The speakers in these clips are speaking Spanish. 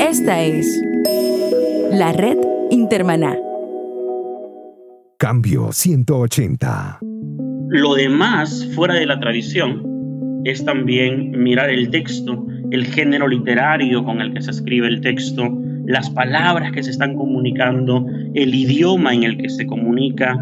Esta es la red Intermaná. Cambio 180. Lo demás, fuera de la tradición, es también mirar el texto, el género literario con el que se escribe el texto, las palabras que se están comunicando, el idioma en el que se comunica,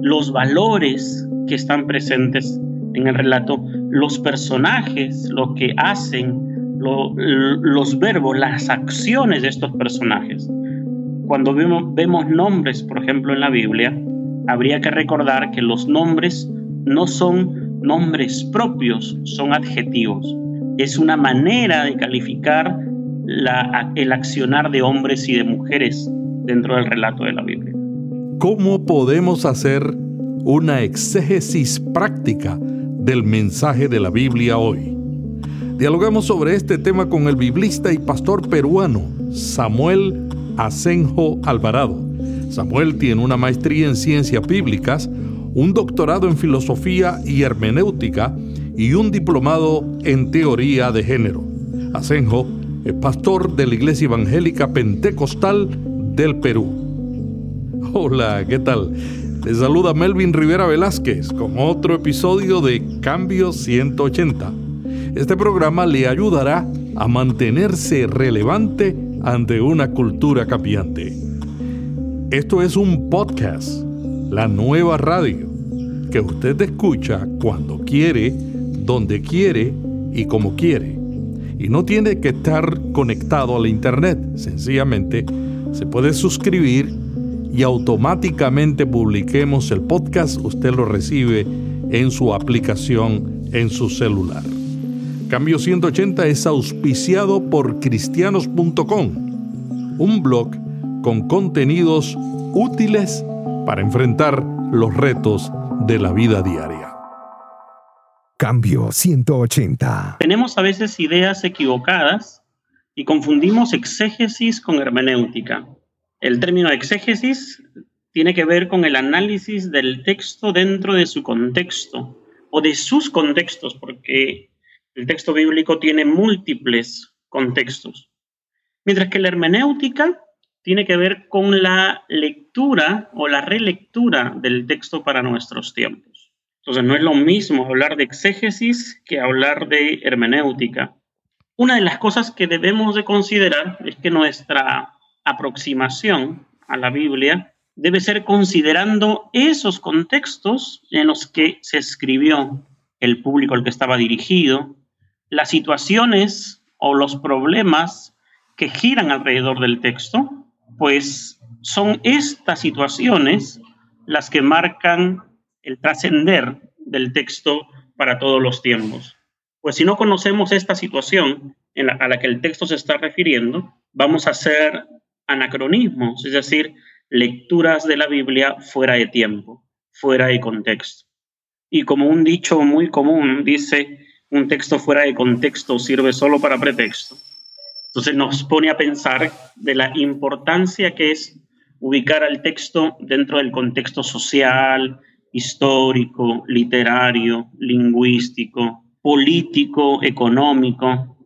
los valores que están presentes en el relato, los personajes, lo que hacen, los verbos, las acciones de estos personajes. Cuando vemos, nombres, por ejemplo, en la Biblia, habría que recordar que los nombres no son nombres propios, son adjetivos. Es una manera de calificar el accionar de hombres y de mujeres dentro del relato de la Biblia. ¿Cómo podemos hacer una exégesis práctica del mensaje de la Biblia hoy? Dialogamos sobre este tema con el biblista y pastor peruano Samuel Asenjo Alvarado. Samuel tiene una maestría en ciencias bíblicas, un doctorado en filosofía y hermenéutica y un diplomado en teoría de género. Asenjo es pastor de la Iglesia Evangélica Pentecostal del Perú. Hola, ¿qué tal? Les saluda Melvin Rivera Velázquez con otro episodio de Cambio 180. Este programa le ayudará a mantenerse relevante ante una cultura cambiante. Esto es un podcast, la nueva radio, que usted escucha cuando quiere, donde quiere y como quiere. Y no tiene que estar conectado a la internet, sencillamente se puede suscribir y automáticamente publiquemos el podcast, usted lo recibe en su aplicación en su celular. Cambio 180 es auspiciado por cristianos.com, un blog con contenidos útiles para enfrentar los retos de la vida diaria. Cambio 180. Tenemos a veces ideas equivocadas y confundimos exégesis con hermenéutica. El término exégesis tiene que ver con el análisis del texto dentro de su contexto o de sus contextos, porque el texto bíblico tiene múltiples contextos, mientras que la hermenéutica tiene que ver con la lectura o la relectura del texto para nuestros tiempos. Entonces no es lo mismo hablar de exégesis que hablar de hermenéutica. Una de las cosas que debemos de considerar es que nuestra aproximación a la Biblia debe ser considerando esos contextos en los que se escribió, el público al que estaba dirigido, las situaciones o los problemas que giran alrededor del texto, pues son estas situaciones las que marcan el trascender del texto para todos los tiempos. Pues si no conocemos esta situación a la que el texto se está refiriendo, vamos a hacer anacronismos, es decir, lecturas de la Biblia fuera de tiempo, fuera de contexto. Y como un dicho muy común dice, un texto fuera de contexto sirve solo para pretexto. Entonces nos pone a pensar de la importancia que es ubicar al texto dentro del contexto social, histórico, literario, lingüístico, político, económico,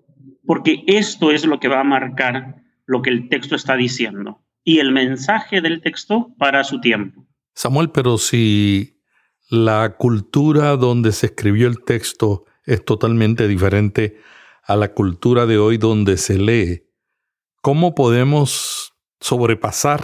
porque esto es lo que va a marcar lo que el texto está diciendo y el mensaje del texto para su tiempo. Samuel, pero si la cultura donde se escribió el texto es totalmente diferente a la cultura de hoy donde se lee. ¿Cómo podemos sobrepasar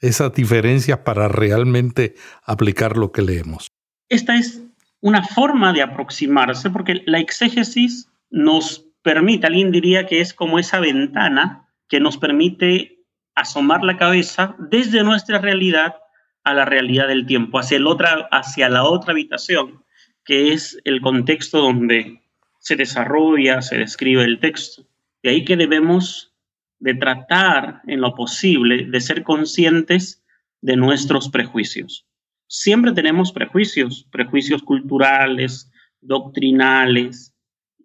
esas diferencias para realmente aplicar lo que leemos? Esta es una forma de aproximarse porque la exégesis nos permite, alguien diría que es como esa ventana que nos permite asomar la cabeza desde nuestra realidad a la realidad del tiempo, hacia, el otra, hacia la otra habitación que es el contexto donde se desarrolla, se describe el texto. De ahí que debemos de tratar en lo posible de ser conscientes de nuestros prejuicios. Siempre tenemos prejuicios, prejuicios culturales, doctrinales,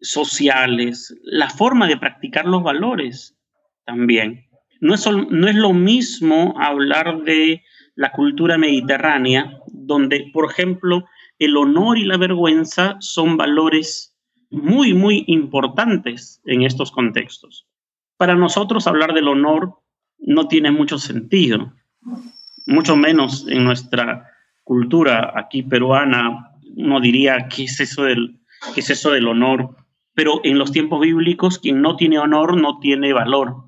sociales, la forma de practicar los valores también. No es, no es lo mismo hablar de la cultura mediterránea, donde, por ejemplo, el honor y la vergüenza son valores muy, muy importantes en estos contextos. Para nosotros hablar del honor no tiene mucho sentido, mucho menos en nuestra cultura aquí peruana, uno diría, ¿qué es eso del, qué es eso del honor? Pero en los tiempos bíblicos, quien no tiene honor no tiene valor.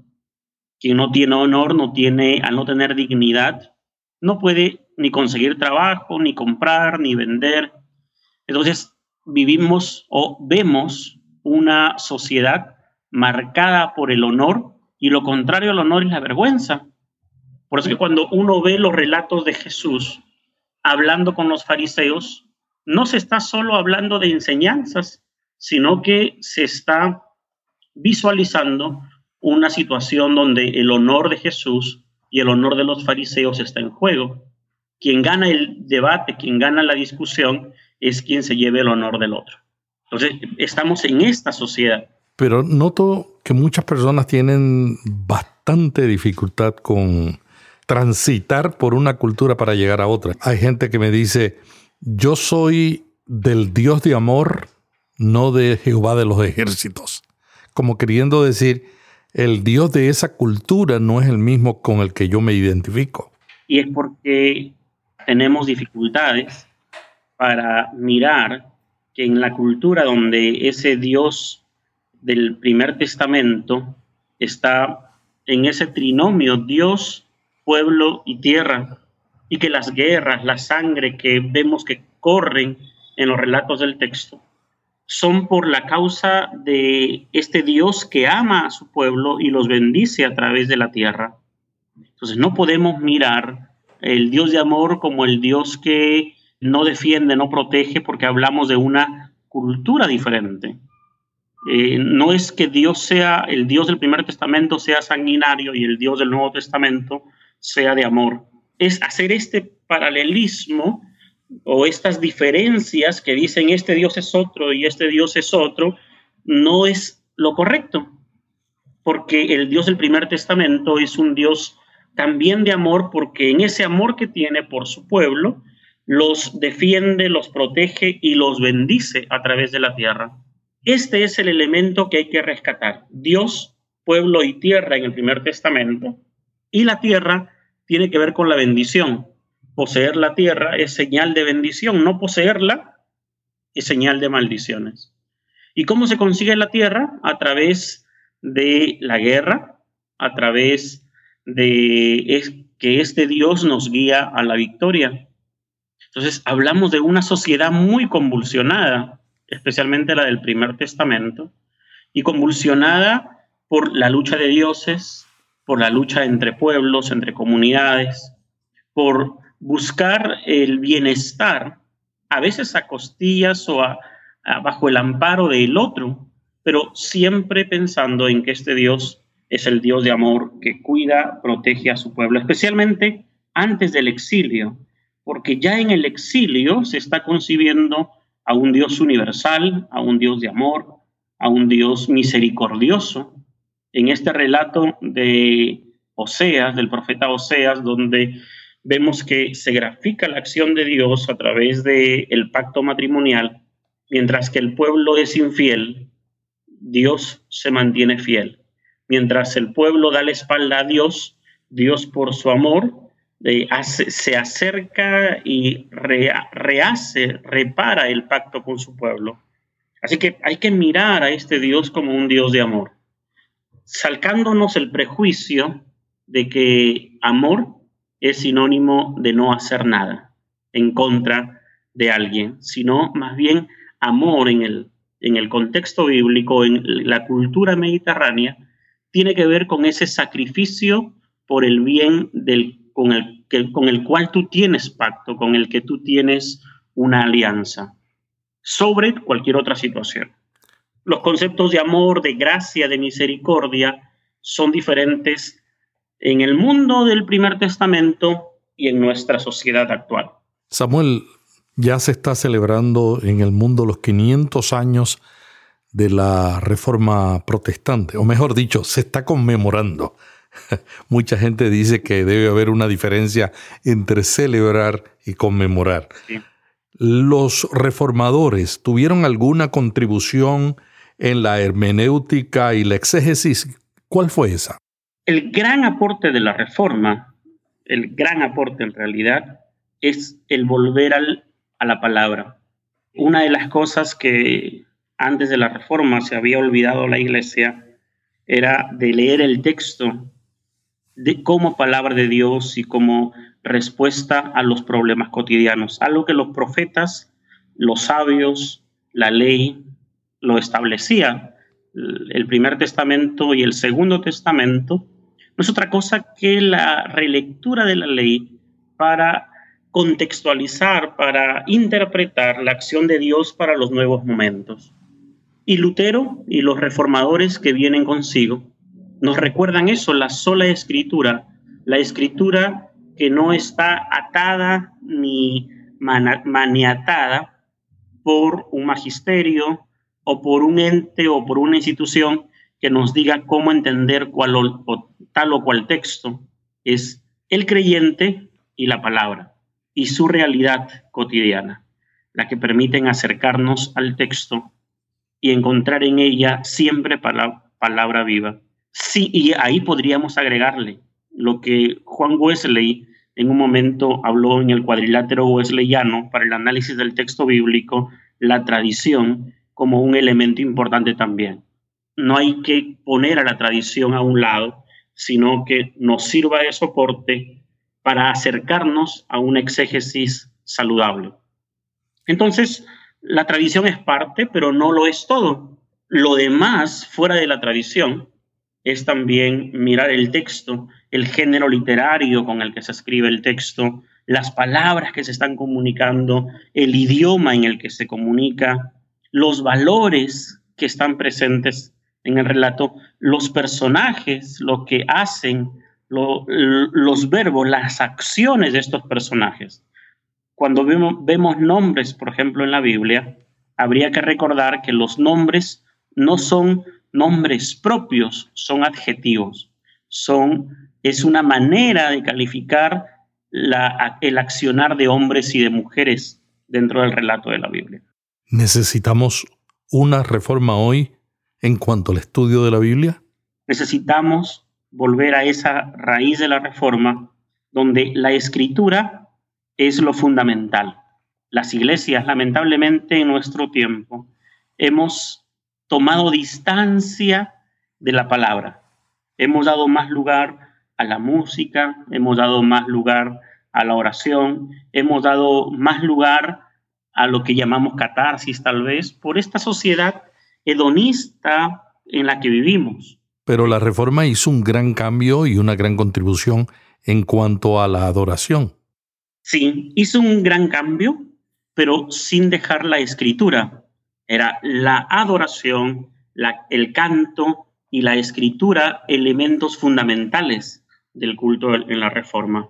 Quien no tiene honor no tiene, al no tener dignidad, no puede ni conseguir trabajo, ni comprar, ni vender. Entonces, vivimos o vemos una sociedad marcada por el honor y lo contrario al honor es la vergüenza. Por eso que cuando uno ve los relatos de Jesús hablando con los fariseos, no se está solo hablando de enseñanzas, sino que se está visualizando una situación donde el honor de Jesús y el honor de los fariseos está en juego. Quien gana el debate, quien gana la discusión, es quien se lleve el honor del otro. Entonces, estamos en esta sociedad. Pero noto que muchas personas tienen bastante dificultad con transitar por una cultura para llegar a otra. Hay gente que me dice, yo soy del Dios de amor, no de Jehová de los ejércitos. Como queriendo decir, el Dios de esa cultura no es el mismo con el que yo me identifico. Y es porque tenemos dificultades para mirar que en la cultura donde ese Dios del primer testamento está en ese trinomio Dios, pueblo y tierra, y que las guerras, la sangre que vemos que corren en los relatos del texto, son por la causa de este Dios que ama a su pueblo y los bendice a través de la tierra. Entonces no podemos mirar el Dios de amor como el Dios que no defiende, no protege, porque hablamos de una cultura diferente. Eh, no es que Dios sea, el Dios del primer testamento sea sanguinario y el Dios del Nuevo Testamento sea de amor. Es hacer este paralelismo o estas diferencias que dicen este Dios es otro y este Dios es otro, no es lo correcto, porque el Dios del primer testamento es un Dios también de amor, porque en ese amor que tiene por su pueblo, los defiende, los protege y los bendice a través de la tierra. Este es el elemento que hay que rescatar. Dios, pueblo y tierra en el primer testamento, y la tierra tiene que ver con la bendición, Poseer la tierra es señal de bendición, no poseerla es señal de maldiciones. ¿Y cómo se consigue la tierra? A través de la guerra, a través de que este Dios nos guía a la victoria. Entonces, hablamos de una sociedad muy convulsionada, especialmente la del primer testamento, y convulsionada por la lucha de dioses, por la lucha entre pueblos, entre comunidades, por buscar el bienestar, a veces a costillas o bajo el amparo del otro, pero siempre pensando en que este Dios es el Dios de amor que cuida, protege a su pueblo, especialmente antes del exilio, porque ya en el exilio se está concibiendo a un Dios universal, a un Dios de amor, a un Dios misericordioso. En este relato de Oseas, del profeta Oseas, donde vemos que se grafica la acción de Dios a través del el pacto matrimonial, mientras que el pueblo es infiel, Dios se mantiene fiel. Mientras el pueblo da la espalda a Dios, Dios por su amor se acerca y rehace, repara el pacto con su pueblo. Así que hay que mirar a este Dios como un Dios de amor, salcándonos el prejuicio de que amor es sinónimo de no hacer nada en contra de alguien, sino más bien amor en el, en el contexto bíblico, en la cultura mediterránea, tiene que ver con ese sacrificio por el bien del, con, el, con el cual tú tienes pacto, con el que tú tienes una alianza, sobre cualquier otra situación. Los conceptos de amor, de gracia, de misericordia son diferentes en el mundo del primer testamento y en nuestra sociedad actual. Samuel, ya se está celebrando en el mundo los 500 años de la reforma protestante, o mejor dicho, se está conmemorando. Mucha gente dice que debe haber una diferencia entre celebrar y conmemorar. ¿Los reformadores tuvieron alguna contribución en la hermenéutica y la exégesis ¿Cuál fue esa? El gran aporte de la reforma, el gran aporte en realidad, es el volver al, a la palabra. Una de las cosas que antes de la reforma se había olvidado la iglesia era de leer el texto de, como palabra de Dios y como respuesta a los problemas cotidianos, algo que los profetas, los sabios, la ley lo establecía. El primer testamento y el segundo testamento no es otra cosa que la relectura de la ley para contextualizar, para interpretar la acción de Dios para los nuevos momentos. Y Lutero y los reformadores que vienen consigo nos recuerdan eso, la sola escritura, la escritura que no está atada ni maniatada por un magisterio o por un ente o por una institución que nos diga cómo entender cuál o, tal o cual texto. Es el creyente y la palabra y su realidad cotidiana, la que permiten acercarnos al texto y encontrar en ella siempre palabra viva. Sí, y ahí podríamos agregarle lo que Juan Wesley en un momento habló en el cuadrilátero wesleyano para el análisis del texto bíblico, la tradición como un elemento importante también. No hay que poner a la tradición a un lado, sino que nos sirva de soporte para acercarnos a un exégesis saludable. Entonces, la tradición es parte, pero no lo es todo. Lo demás, fuera de la tradición, es también mirar el texto, el género literario con el que se escribe el texto, las palabras que se están comunicando, el idioma en el que se comunica, los valores que están presentes en el relato, los personajes, lo que hacen, los verbos, las acciones de estos personajes. Cuando vemos, vemos nombres, por ejemplo, en la Biblia, habría que recordar que los nombres no son nombres propios, son adjetivos, son, es una manera de calificar la, el accionar de hombres y de mujeres dentro del relato de la Biblia. ¿Necesitamos una reforma hoy en cuanto al estudio de la Biblia? Necesitamos volver a esa raíz de la reforma donde la escritura es lo fundamental. Las iglesias, lamentablemente, en nuestro tiempo, hemos tomado distancia de la palabra. Hemos dado más lugar a la música, hemos dado más lugar a la oración, hemos dado más lugar a lo que llamamos catarsis tal vez, por esta sociedad hedonista en la que vivimos. Pero la reforma hizo un gran cambio y una gran contribución en cuanto a la adoración. Sí, hizo un gran cambio, pero sin dejar la escritura. Era la adoración, el canto y la escritura elementos fundamentales del culto en la reforma.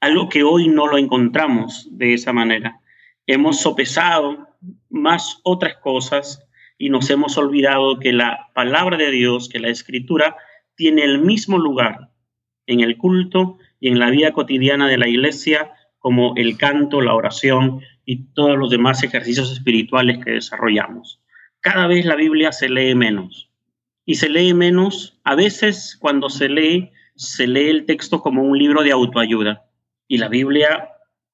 Algo que hoy no lo encontramos de esa manera. Hemos sopesado más otras cosas y nos hemos olvidado que la palabra de Dios, que la escritura, tiene el mismo lugar en el culto y en la vida cotidiana de la iglesia como el canto, la oración y todos los demás ejercicios espirituales que desarrollamos. Cada vez la Biblia se lee menos. Y se lee menos, a veces cuando se lee, se lee el texto como un libro de autoayuda. Y la Biblia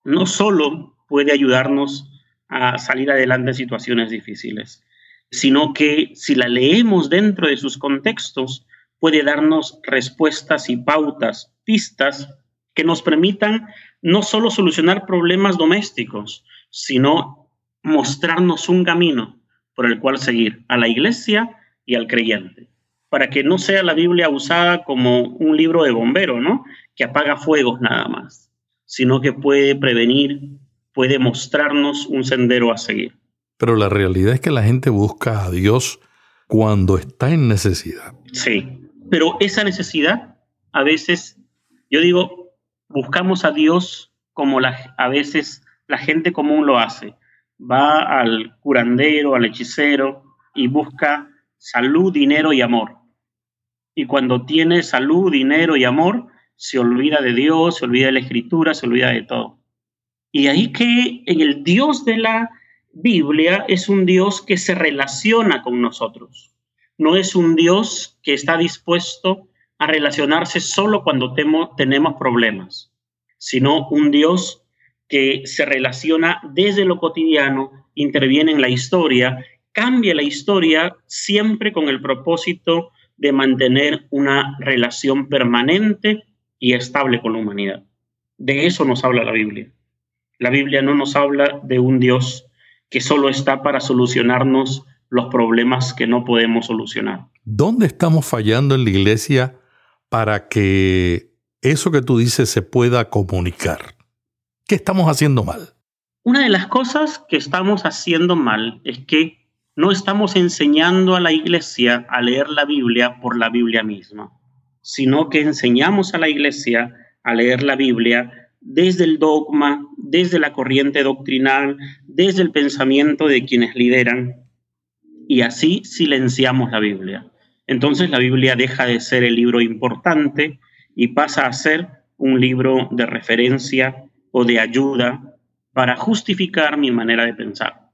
no solo puede ayudarnos a salir adelante en situaciones difíciles, sino que si la leemos dentro de sus contextos, puede darnos respuestas y pautas, pistas que nos permitan no solo solucionar problemas domésticos, sino mostrarnos un camino por el cual seguir a la iglesia y al creyente, para que no sea la Biblia usada como un libro de bombero, ¿no? Que apaga fuegos nada más, sino que puede prevenir, puede mostrarnos un sendero a seguir. Pero la realidad es que la gente busca a Dios cuando está en necesidad. Sí, pero esa necesidad a veces, yo digo, buscamos a Dios como a veces la gente común lo hace. Va al curandero, al hechicero y busca salud, dinero y amor. Y cuando tiene salud, dinero y amor, se olvida de Dios, se olvida de la escritura, se olvida de todo. Y ahí que en el Dios de la Biblia es un Dios que se relaciona con nosotros. no es un Dios que está dispuesto a relacionarse solo cuando tenemos problemas, sino un Dios que se relaciona desde lo cotidiano, interviene en la historia, cambia la historia siempre con el propósito de mantener una relación permanente y estable con la humanidad. De eso nos habla la Biblia. La Biblia no nos habla de un Dios que solo está para solucionarnos los problemas que no podemos solucionar. ¿Dónde estamos fallando en la iglesia para que eso que tú dices se pueda comunicar? ¿Qué estamos haciendo mal? Una de las cosas que estamos haciendo mal es que no estamos enseñando a la iglesia a leer la Biblia por la Biblia misma, sino que enseñamos a la iglesia a leer la Biblia desde el dogma, desde la corriente doctrinal, desde el pensamiento de quienes lideran, y así silenciamos la Biblia. Entonces la Biblia deja de ser el libro importante y pasa a ser un libro de referencia o de ayuda para justificar mi manera de pensar.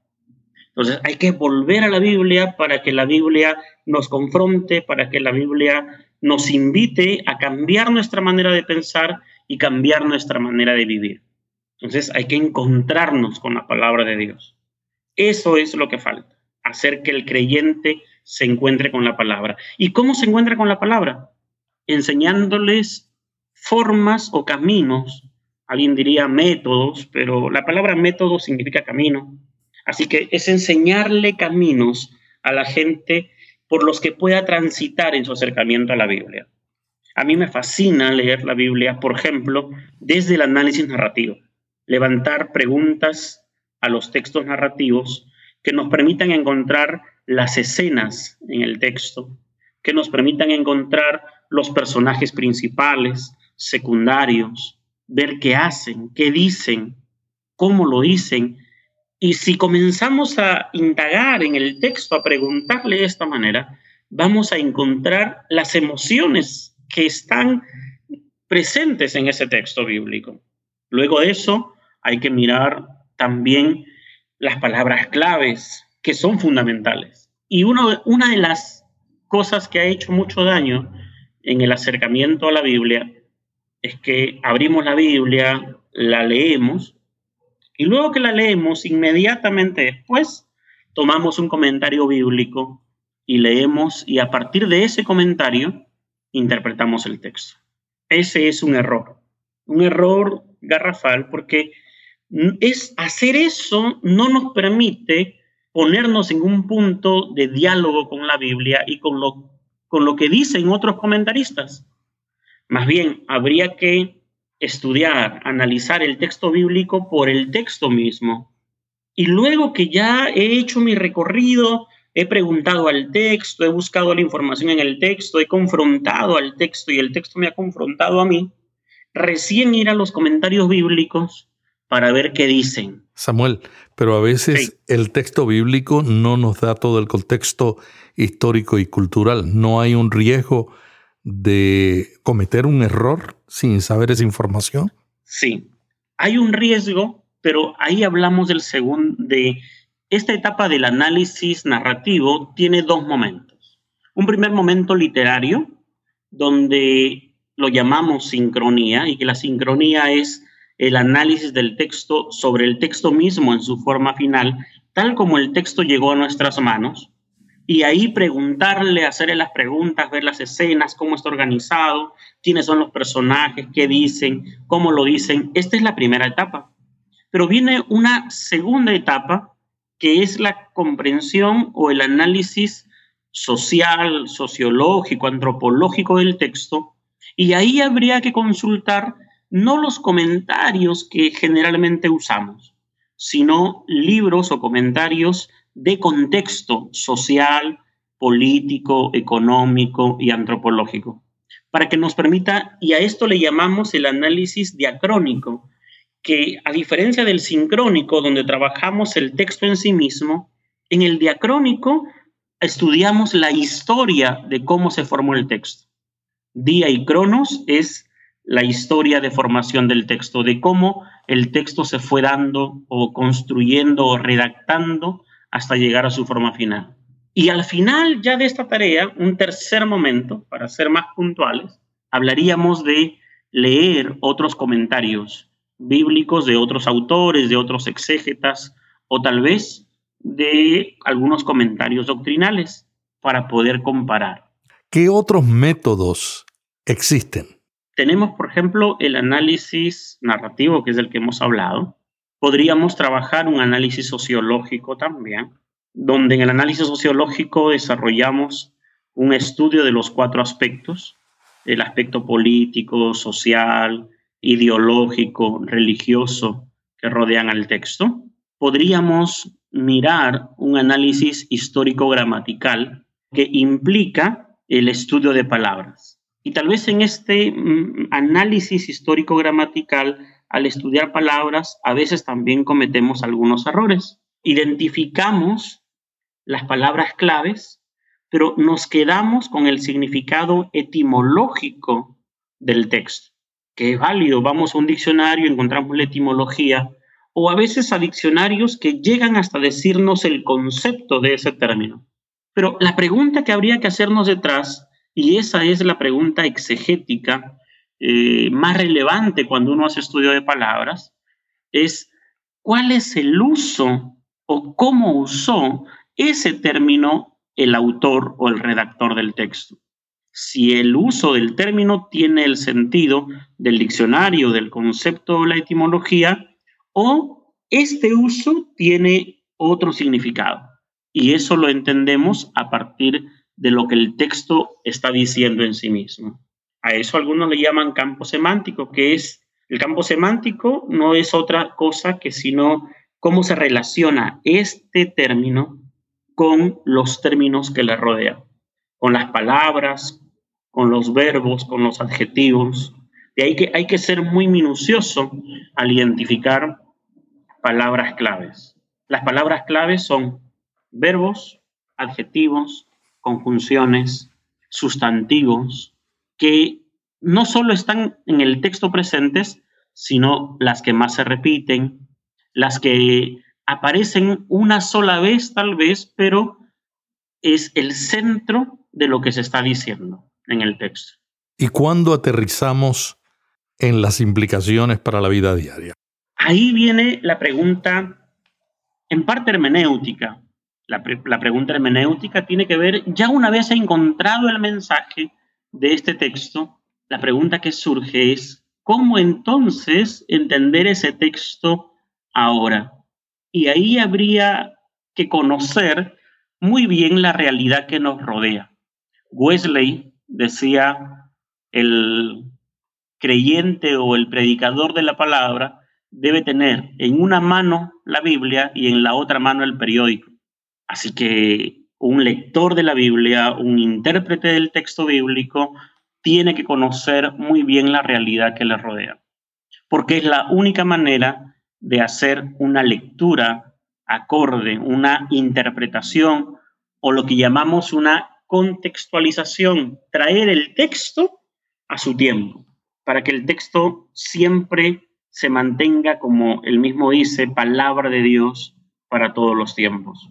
Entonces hay que volver a la Biblia para que la Biblia nos confronte, para que la Biblia nos invite a cambiar nuestra manera de pensar y cambiar nuestra manera de vivir. Entonces hay que encontrarnos con la palabra de Dios. Eso es lo que falta, hacer que el creyente se encuentre con la palabra. ¿Y cómo se encuentra con la palabra? Enseñándoles formas o caminos alguien diría métodos, pero la palabra método significa camino. Así que es enseñarle caminos a la gente por los que pueda transitar en su acercamiento a la Biblia. A mí me fascina leer la Biblia, por ejemplo, desde el análisis narrativo, levantar preguntas a los textos narrativos que nos permitan encontrar las escenas en el texto, que nos permitan encontrar los personajes principales, secundarios, ver qué hacen, qué dicen, cómo lo dicen. Y si comenzamos a indagar en el texto, a preguntarle de esta manera, vamos a encontrar las emociones que están presentes en ese texto bíblico. Luego de eso, hay que mirar también las palabras claves que son fundamentales. Y una de las cosas que ha hecho mucho daño en el acercamiento a la Biblia es que abrimos la Biblia, la leemos, y luego que la leemos, inmediatamente después tomamos un comentario bíblico y leemos, y a partir de ese comentario interpretamos el texto. Ese es un error, un error garrafal, porque es hacer eso no nos permite ponernos en un punto de diálogo con la Biblia y con lo, con lo que dicen otros comentaristas. Más bien, habría que estudiar, analizar el texto bíblico por el texto mismo. Y luego que ya he hecho mi recorrido, he preguntado al texto, he buscado la información en el texto, he confrontado al texto y el texto me ha confrontado a mí, recién ir a los comentarios bíblicos para ver qué dicen. Samuel, pero a veces el texto bíblico no nos da todo el contexto histórico y cultural. No hay un riesgo de cometer un error sin saber esa información? Sí, hay un riesgo, pero ahí hablamos del segundo, de esta etapa del análisis narrativo tiene dos momentos. Un primer momento literario, donde lo llamamos sincronía, y que la sincronía es el análisis del texto sobre el texto mismo en su forma final, tal como el texto llegó a nuestras manos, y ahí preguntarle, hacerle las preguntas, ver las escenas, cómo está organizado, quiénes son los personajes, qué dicen, cómo lo dicen. Esta es la primera etapa. Pero viene una segunda etapa que es la comprensión o el análisis social, sociológico, antropológico del texto. Y ahí habría que consultar no los comentarios que generalmente usamos, sino libros o comentarios de contexto social, político, económico y antropológico, para que nos permita, y a esto le llamamos el análisis diacrónico, que a diferencia del sincrónico, donde trabajamos el texto en sí mismo, en el diacrónico estudiamos la historia de cómo se formó el texto. Día y cronos es la historia de formación del texto, de cómo el texto se fue dando o construyendo o redactando hasta llegar a su forma final. Y al final ya de esta tarea, un tercer momento, para ser más puntuales, hablaríamos de leer otros comentarios bíblicos de otros autores, de otros exégetas, o tal vez de algunos comentarios doctrinales para poder comparar. ¿Qué otros métodos existen? Tenemos, por ejemplo, el análisis narrativo, que es del que hemos hablado. Podríamos trabajar un análisis sociológico también, donde en el análisis sociológico desarrollamos un estudio de los cuatro aspectos, el aspecto político, social, ideológico, religioso que rodean al texto. Podríamos mirar un análisis histórico-gramatical que implica el estudio de palabras. Y tal vez en este mm, análisis histórico-gramatical, al estudiar palabras, a veces también cometemos algunos errores. Identificamos las palabras claves, pero nos quedamos con el significado etimológico del texto, que es válido. Vamos a un diccionario, encontramos la etimología, o a veces a diccionarios que llegan hasta decirnos el concepto de ese término. Pero la pregunta que habría que hacernos detrás, y esa es la pregunta exegética eh, más relevante cuando uno hace estudio de palabras, es cuál es el uso o cómo usó ese término el autor o el redactor del texto. Si el uso del término tiene el sentido del diccionario, del concepto o la etimología, o este uso tiene otro significado. Y eso lo entendemos a partir de lo que el texto está diciendo en sí mismo. A eso algunos le llaman campo semántico, que es el campo semántico no es otra cosa que sino cómo se relaciona este término con los términos que le rodean, con las palabras, con los verbos, con los adjetivos. De ahí que hay que ser muy minucioso al identificar palabras claves. Las palabras claves son verbos, adjetivos, conjunciones, sustantivos, que no solo están en el texto presentes, sino las que más se repiten, las que aparecen una sola vez tal vez, pero es el centro de lo que se está diciendo en el texto. ¿Y cuándo aterrizamos en las implicaciones para la vida diaria? Ahí viene la pregunta, en parte hermenéutica. La, pregunta hermenéutica tiene que ver, ya una vez encontrado el mensaje de este texto, la pregunta que surge es, ¿cómo entonces entender ese texto ahora? Y ahí habría que conocer muy bien la realidad que nos rodea. Wesley decía, el creyente o el predicador de la palabra debe tener en una mano la Biblia y en la otra mano el periódico. Así que un lector de la Biblia, un intérprete del texto bíblico, tiene que conocer muy bien la realidad que le rodea, porque es la única manera de hacer una lectura acorde, una interpretación o lo que llamamos una contextualización, traer el texto a su tiempo, para que el texto siempre se mantenga, como él mismo dice, palabra de Dios para todos los tiempos.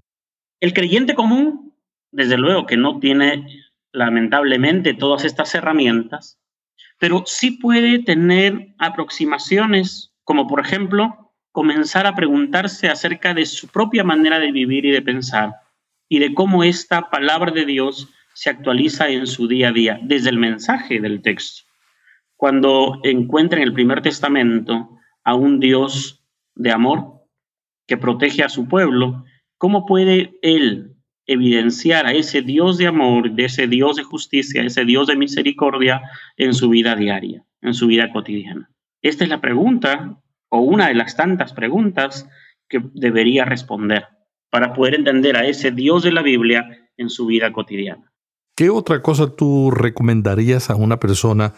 El creyente común, desde luego que no tiene lamentablemente todas estas herramientas, pero sí puede tener aproximaciones, como por ejemplo comenzar a preguntarse acerca de su propia manera de vivir y de pensar y de cómo esta palabra de Dios se actualiza en su día a día, desde el mensaje del texto. Cuando encuentra en el primer testamento a un Dios de amor que protege a su pueblo, ¿cómo puede él evidenciar a ese Dios de amor, de ese Dios de justicia, ese Dios de misericordia en su vida diaria, en su vida cotidiana? Esta es la pregunta o una de las tantas preguntas que debería responder para poder entender a ese Dios de la Biblia en su vida cotidiana. ¿Qué otra cosa tú recomendarías a una persona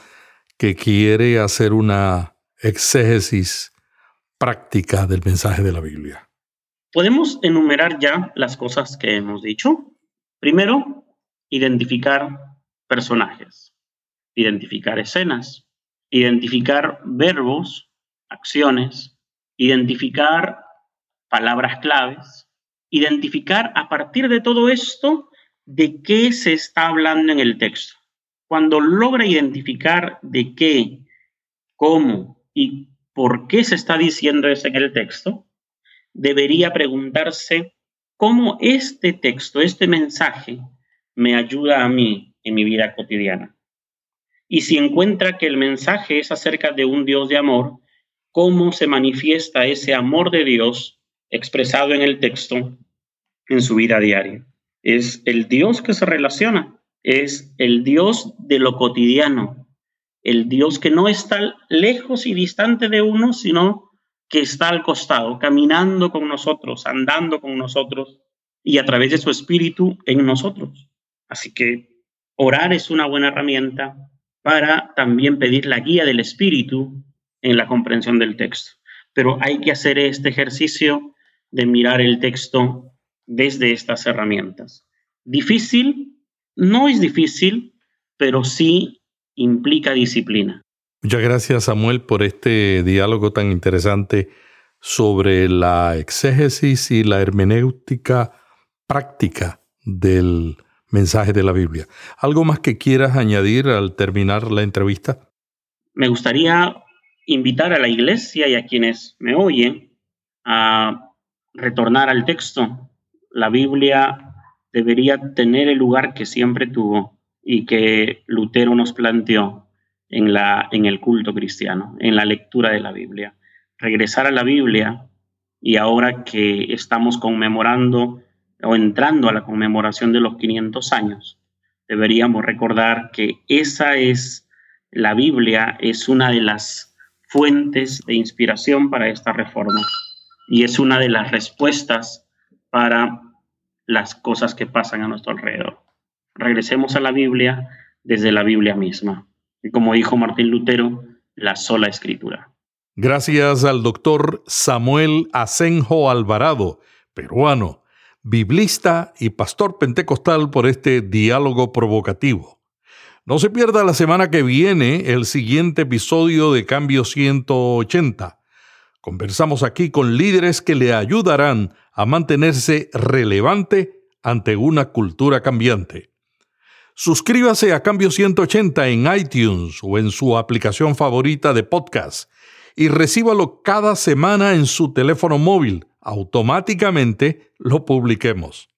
que quiere hacer una exégesis práctica del mensaje de la Biblia? Podemos enumerar ya las cosas que hemos dicho. Primero, identificar personajes, identificar escenas, identificar verbos acciones, identificar palabras claves, identificar a partir de todo esto de qué se está hablando en el texto. Cuando logra identificar de qué, cómo y por qué se está diciendo eso en el texto, debería preguntarse cómo este texto, este mensaje, me ayuda a mí en mi vida cotidiana. Y si encuentra que el mensaje es acerca de un Dios de amor, ¿cómo se manifiesta ese amor de Dios expresado en el texto en su vida diaria? Es el Dios que se relaciona, es el Dios de lo cotidiano, el Dios que no está lejos y distante de uno, sino que está al costado, caminando con nosotros, andando con nosotros y a través de su espíritu en nosotros. Así que orar es una buena herramienta para también pedir la guía del espíritu en la comprensión del texto. Pero hay que hacer este ejercicio de mirar el texto desde estas herramientas. Difícil, no es difícil, pero sí implica disciplina. Muchas gracias Samuel por este diálogo tan interesante sobre la exégesis y la hermenéutica práctica del mensaje de la Biblia. ¿Algo más que quieras añadir al terminar la entrevista? Me gustaría invitar a la iglesia y a quienes me oyen a retornar al texto. La Biblia debería tener el lugar que siempre tuvo y que Lutero nos planteó en, el culto cristiano, en la lectura de la Biblia. Regresar a la Biblia y ahora que estamos conmemorando o entrando a la conmemoración de los 500 años, deberíamos recordar que esa es la Biblia, es una de las fuentes de inspiración para esta reforma y es una de las respuestas para las cosas que pasan a nuestro alrededor. Regresemos a la Biblia desde la Biblia misma. Como dijo Martín Lutero, la sola escritura. Gracias al doctor Samuel Asenjo Alvarado, peruano biblista y pastor pentecostal, por este diálogo provocativo. No se pierda la semana que viene el siguiente episodio de Cambio 180. Conversamos aquí con líderes que le ayudarán a mantenerse relevante ante una cultura cambiante. Suscríbase a Cambio 180 en iTunes o en su aplicación favorita de podcast y recíbalo cada semana en su teléfono móvil automáticamente lo publiquemos.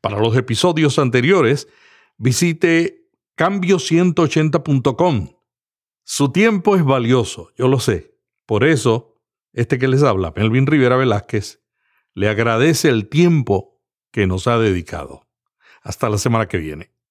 Para los episodios anteriores, visite cambio180.com. Su tiempo es valioso, yo lo sé. Por eso, este que les habla, Melvin Rivera Velázquez, le agradece el tiempo que nos ha dedicado. Hasta la semana que viene.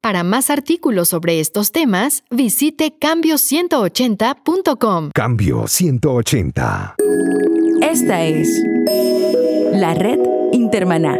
Para más artículos sobre estos temas, visite cambio180.com. Cambio 180. Esta es la red Intermaná.